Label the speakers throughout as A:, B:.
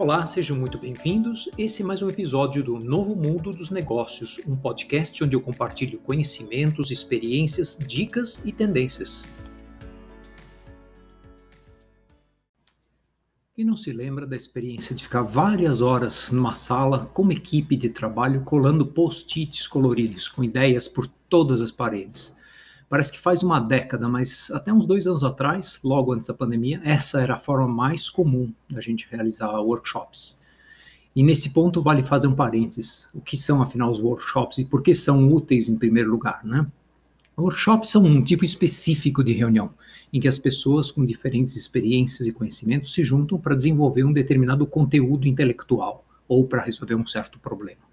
A: Olá, sejam muito bem-vindos. Esse é mais um episódio do Novo Mundo dos Negócios, um podcast onde eu compartilho conhecimentos, experiências, dicas e tendências. Quem não se lembra da experiência de ficar várias horas numa sala com uma equipe de trabalho colando post-its coloridos com ideias por todas as paredes? Parece que faz uma década, mas até uns dois anos atrás, logo antes da pandemia, essa era a forma mais comum da gente realizar workshops. E nesse ponto vale fazer um parênteses. O que são, afinal, os workshops e por que são úteis em primeiro lugar, né? Workshops são um tipo específico de reunião, em que as pessoas com diferentes experiências e conhecimentos se juntam para desenvolver um determinado conteúdo intelectual ou para resolver um certo problema.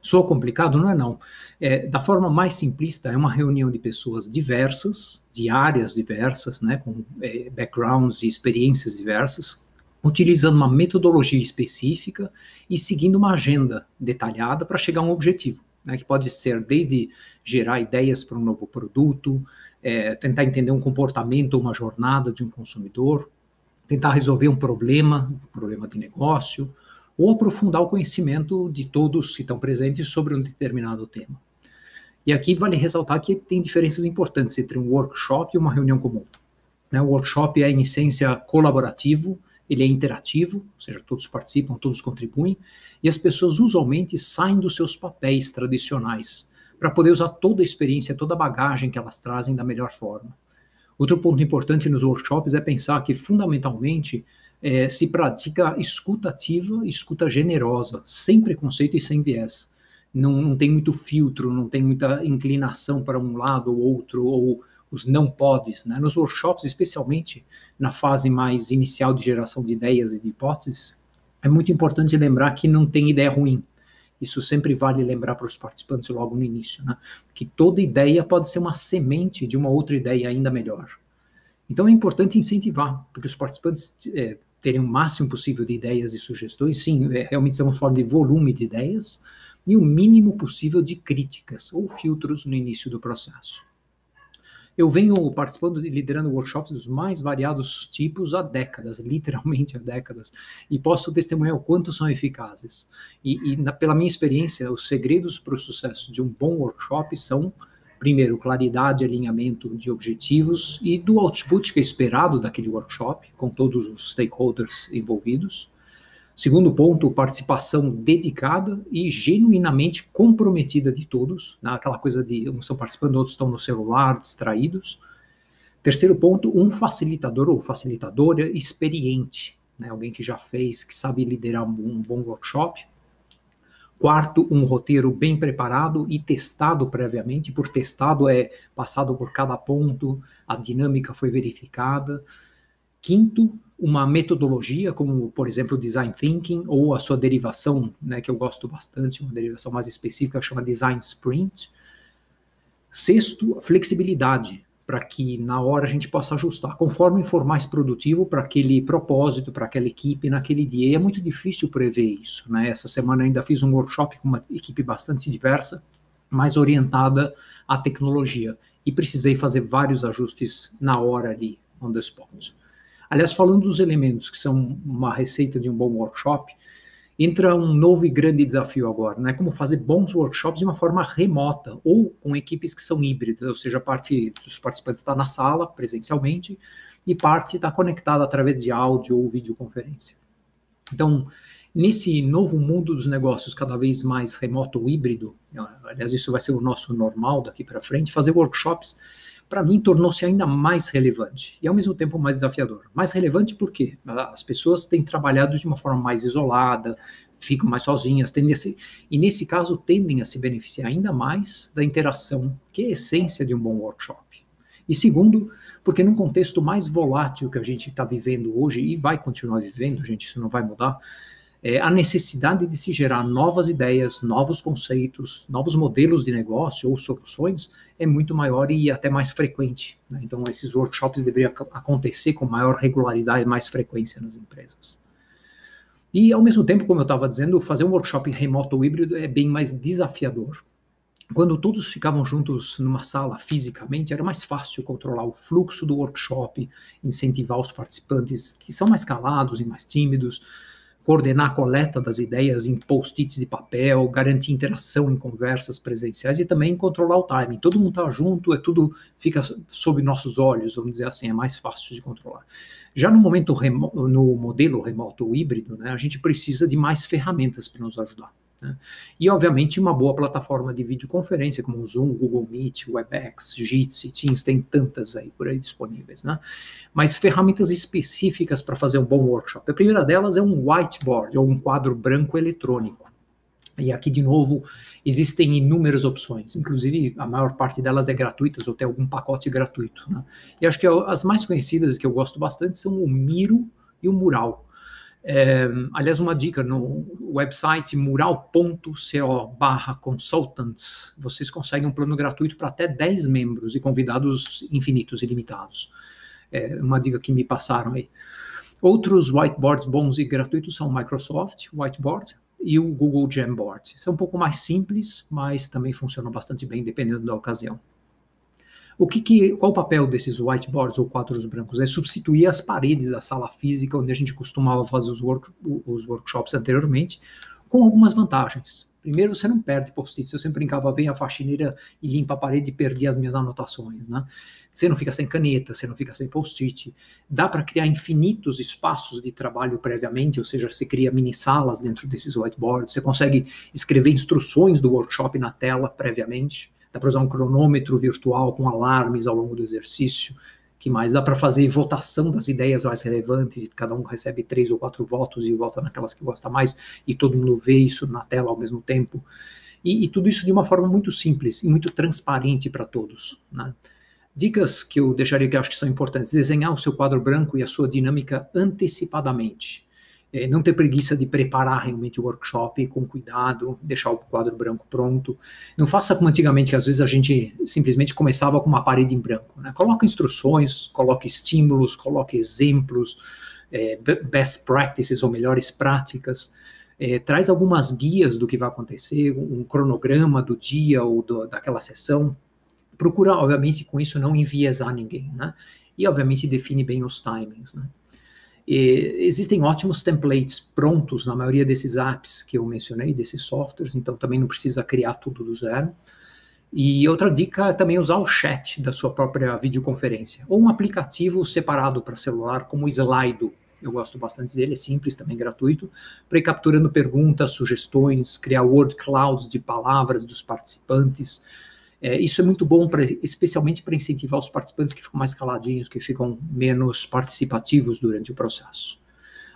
A: Soa complicado? Não é não. É, da forma mais simplista, é uma reunião de pessoas diversas, de áreas diversas, né, com é, backgrounds e experiências diversas, utilizando uma metodologia específica e seguindo uma agenda detalhada para chegar a um objetivo, né, que pode ser desde gerar ideias para um novo produto, é, tentar entender um comportamento uma jornada de um consumidor, tentar resolver um problema, um problema de negócio, ou aprofundar o conhecimento de todos que estão presentes sobre um determinado tema. E aqui vale ressaltar que tem diferenças importantes entre um workshop e uma reunião comum. Né? O workshop é, em essência, colaborativo, ele é interativo, ou seja, todos participam, todos contribuem, e as pessoas usualmente saem dos seus papéis tradicionais para poder usar toda a experiência, toda a bagagem que elas trazem da melhor forma. Outro ponto importante nos workshops é pensar que, fundamentalmente, é, se pratica escuta ativa escuta generosa, sem preconceito e sem viés. Não, não tem muito filtro, não tem muita inclinação para um lado ou outro, ou os não podes. Né? Nos workshops, especialmente na fase mais inicial de geração de ideias e de hipóteses, é muito importante lembrar que não tem ideia ruim. Isso sempre vale lembrar para os participantes logo no início, né? que toda ideia pode ser uma semente de uma outra ideia ainda melhor. Então é importante incentivar, porque os participantes é, terem o máximo possível de ideias e sugestões, sim, é, realmente estamos falando de volume de ideias, e o mínimo possível de críticas ou filtros no início do processo. Eu venho participando e liderando workshops dos mais variados tipos há décadas, literalmente há décadas, e posso testemunhar o quanto são eficazes. E, e na, pela minha experiência, os segredos para o sucesso de um bom workshop são primeiro, claridade e alinhamento de objetivos e do output que é esperado daquele workshop, com todos os stakeholders envolvidos. Segundo ponto, participação dedicada e genuinamente comprometida de todos, né? aquela coisa de uns estão participando, outros estão no celular, distraídos. Terceiro ponto, um facilitador ou facilitadora experiente, né? alguém que já fez, que sabe liderar um bom workshop. Quarto, um roteiro bem preparado e testado previamente. Por testado é passado por cada ponto, a dinâmica foi verificada. Quinto, uma metodologia, como por exemplo design thinking ou a sua derivação, né, que eu gosto bastante, uma derivação mais específica chama design sprint. Sexto, flexibilidade para que na hora a gente possa ajustar, conforme for mais produtivo para aquele propósito, para aquela equipe naquele dia. E é muito difícil prever isso. Né? Essa semana ainda fiz um workshop com uma equipe bastante diversa, mais orientada à tecnologia. E precisei fazer vários ajustes na hora ali, on the spot. Aliás, falando dos elementos que são uma receita de um bom workshop, entra um novo e grande desafio agora, né? Como fazer bons workshops de uma forma remota ou com equipes que são híbridas, ou seja, parte dos participantes está na sala presencialmente e parte está conectada através de áudio ou videoconferência. Então, nesse novo mundo dos negócios cada vez mais remoto ou híbrido, aliás, isso vai ser o nosso normal daqui para frente, fazer workshops para mim tornou-se ainda mais relevante e ao mesmo tempo mais desafiador. Mais relevante porque as pessoas têm trabalhado de uma forma mais isolada, ficam mais sozinhas, tendem a se, e nesse caso tendem a se beneficiar ainda mais da interação, que é a essência de um bom workshop. E segundo, porque num contexto mais volátil que a gente está vivendo hoje e vai continuar vivendo, gente, isso não vai mudar, é, a necessidade de se gerar novas ideias, novos conceitos, novos modelos de negócio ou soluções é muito maior e até mais frequente. Né? Então, esses workshops deveriam acontecer com maior regularidade e mais frequência nas empresas. E, ao mesmo tempo, como eu estava dizendo, fazer um workshop remoto ou híbrido é bem mais desafiador. Quando todos ficavam juntos numa sala fisicamente, era mais fácil controlar o fluxo do workshop, incentivar os participantes que são mais calados e mais tímidos, coordenar a coleta das ideias em post-its de papel, garantir interação em conversas presenciais e também controlar o timing. Todo mundo está junto, é tudo fica sob nossos olhos, vamos dizer assim, é mais fácil de controlar. Já no momento no modelo remoto híbrido, né, a gente precisa de mais ferramentas para nos ajudar. Né? E, obviamente, uma boa plataforma de videoconferência, como o Zoom, Google Meet, WebEx, Jitsi, Teams, tem tantas aí por aí disponíveis. Né? Mas ferramentas específicas para fazer um bom workshop. A primeira delas é um whiteboard, ou um quadro branco eletrônico. E aqui, de novo, existem inúmeras opções, inclusive a maior parte delas é gratuitas ou tem algum pacote gratuito. Né? E acho que as mais conhecidas que eu gosto bastante são o Miro e o Mural. É, aliás, uma dica, no website mural.co barra consultants, vocês conseguem um plano gratuito para até 10 membros e convidados infinitos e limitados. É uma dica que me passaram aí. Outros whiteboards bons e gratuitos são o Microsoft Whiteboard e o Google Jamboard. São um pouco mais simples, mas também funcionam bastante bem dependendo da ocasião. O que, que, qual o papel desses whiteboards ou quadros brancos? É substituir as paredes da sala física onde a gente costumava fazer os, work, os workshops anteriormente, com algumas vantagens. Primeiro, você não perde post-its. Eu sempre brincava, vem a faxineira e limpa a parede e perdi as minhas anotações, né? Você não fica sem caneta, você não fica sem post-it. Dá para criar infinitos espaços de trabalho previamente, ou seja, você cria mini salas dentro desses whiteboards, você consegue escrever instruções do workshop na tela previamente. Dá para usar um cronômetro virtual com alarmes ao longo do exercício. Que mais? Dá para fazer votação das ideias mais relevantes, cada um recebe três ou quatro votos e vota naquelas que gosta mais, e todo mundo vê isso na tela ao mesmo tempo. E, e tudo isso de uma forma muito simples e muito transparente para todos. Né? Dicas que eu deixaria que eu acho que são importantes: desenhar o seu quadro branco e a sua dinâmica antecipadamente é, não ter preguiça de preparar realmente o workshop com cuidado, deixar o quadro branco pronto. Não faça como antigamente, que às vezes a gente simplesmente começava com uma parede em branco. Né? Coloque instruções, coloque estímulos, coloque exemplos, é, best practices ou melhores práticas. É, traz algumas guias do que vai acontecer, um cronograma do dia ou do, daquela sessão. Procura, obviamente, com isso não enviesar ninguém, né? E, obviamente, define bem os timings, né? E existem ótimos templates prontos na maioria desses apps que eu mencionei, desses softwares, então também não precisa criar tudo do zero. E outra dica é também usar o chat da sua própria videoconferência, ou um aplicativo separado para celular, como o Slido. Eu gosto bastante dele, é simples, também gratuito, para ir capturando perguntas, sugestões, criar word clouds de palavras dos participantes, é, isso é muito bom, pra, especialmente para incentivar os participantes que ficam mais caladinhos, que ficam menos participativos durante o processo.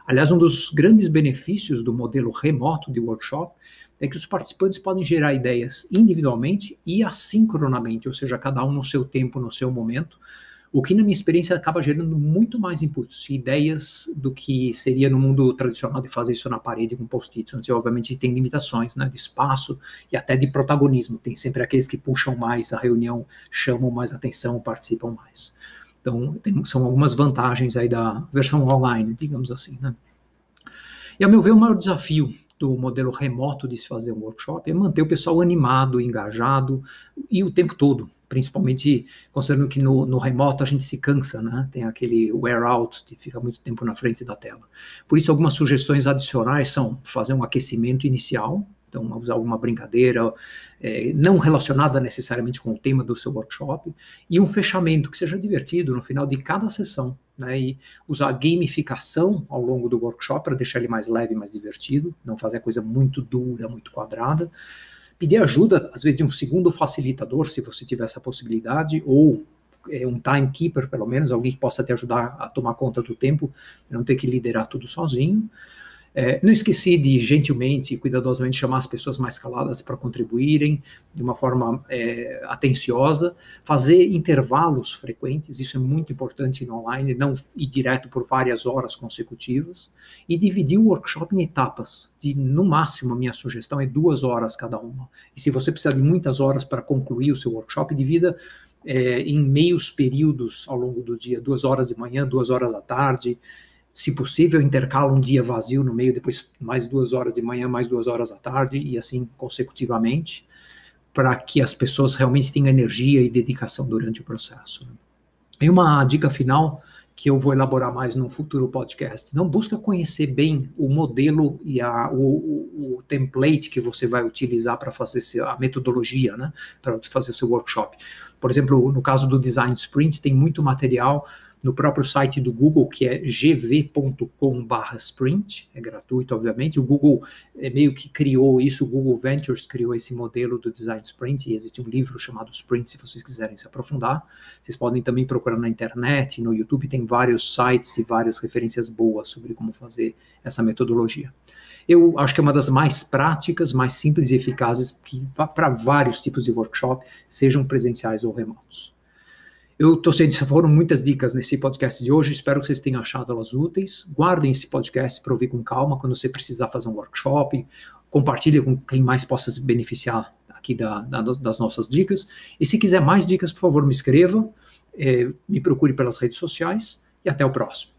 A: Aliás, um dos grandes benefícios do modelo remoto de workshop é que os participantes podem gerar ideias individualmente e assincronamente, ou seja, cada um no seu tempo, no seu momento, o que, na minha experiência, acaba gerando muito mais inputs e ideias do que seria no mundo tradicional de fazer isso na parede com post-its, onde, obviamente, tem limitações né, de espaço e até de protagonismo. Tem sempre aqueles que puxam mais a reunião, chamam mais atenção, participam mais. Então, tem, são algumas vantagens aí da versão online, digamos assim. Né? E, a meu ver, o maior desafio do modelo remoto de se fazer um workshop é manter o pessoal animado, engajado e o tempo todo principalmente considerando que no, no, remoto a gente se cansa, né? Tem aquele wear out que fica muito tempo na frente da tela. Por isso, algumas sugestões adicionais são fazer um aquecimento inicial, então usar alguma brincadeira é, não relacionada necessariamente com o tema do seu workshop, e um fechamento que seja divertido no final de cada sessão, né? E usar gamificação ao longo do workshop para deixar ele mais leve, mais divertido, não fazer a coisa muito dura, muito quadrada pedir ajuda, às vezes, de um segundo facilitador, se você tiver essa possibilidade, ou é, um timekeeper, pelo menos, alguém que possa te ajudar a tomar conta do tempo, não ter que liderar tudo sozinho. É, não esqueci de gentilmente e cuidadosamente chamar as pessoas mais caladas para contribuírem de uma forma é, atenciosa, fazer intervalos frequentes, isso é muito importante no online, não ir direto por várias horas consecutivas, e dividir o workshop em etapas, de no máximo a minha sugestão é duas horas cada uma. E se você precisar de muitas horas para concluir o seu workshop, divida é, em meios períodos ao longo do dia, duas horas de manhã, duas horas à tarde, se possível, intercala um dia vazio no meio, depois mais duas horas de manhã, mais duas horas à tarde, e assim consecutivamente, para que as pessoas realmente tenham energia e dedicação durante o processo. Né? E uma dica final que eu vou elaborar mais num futuro podcast. Não busca conhecer bem o modelo e a, o, o, o template que você vai utilizar para fazer a metodologia, né, para fazer o seu workshop. Por exemplo, no caso do Design Sprint, tem muito material no próprio site do Google, que é gv.com/sprint, é gratuito, obviamente. O Google é, meio que criou isso, o Google Ventures criou esse modelo do Design Sprint, e existe um livro chamado Sprint, se vocês quiserem se aprofundar. Vocês podem também procurar na internet, no YouTube, tem vários sites e várias referências boas sobre como fazer essa metodologia. Eu acho que é uma das mais práticas, mais simples e eficazes para vários tipos de workshop, sejam presenciais ou remotos. Eu estou sendo, foram muitas dicas nesse podcast de hoje, espero que vocês tenham achado elas úteis. Guardem esse podcast para ouvir com calma quando você precisar fazer um workshop. Compartilhe com quem mais possa se beneficiar aqui da, da, das nossas dicas. E se quiser mais dicas, por favor, me escreva, eh, me procure pelas redes sociais e até o próximo.